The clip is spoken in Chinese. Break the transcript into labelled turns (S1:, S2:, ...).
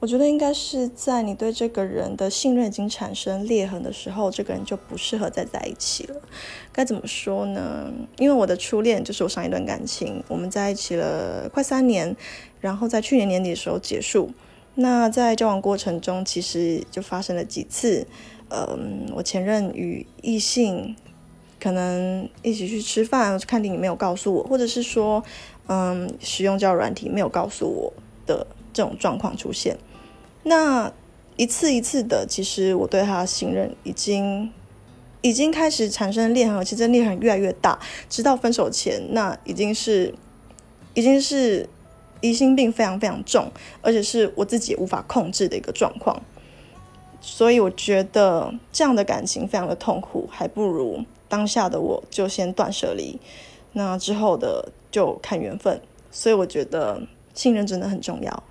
S1: 我觉得应该是在你对这个人的信任已经产生裂痕的时候，这个人就不适合再在一起了。该怎么说呢？因为我的初恋就是我上一段感情，我们在一起了快三年，然后在去年年底的时候结束。那在交往过程中，其实就发生了几次，嗯，我前任与异性可能一起去吃饭、看电影没有告诉我，或者是说，嗯，使用交友软体没有告诉我的这种状况出现。那一次一次的，其实我对他的信任已经已经开始产生裂痕，而且这裂痕越来越大，直到分手前，那已经是已经是疑心病非常非常重，而且是我自己无法控制的一个状况。所以我觉得这样的感情非常的痛苦，还不如当下的我就先断舍离，那之后的就看缘分。所以我觉得信任真的很重要。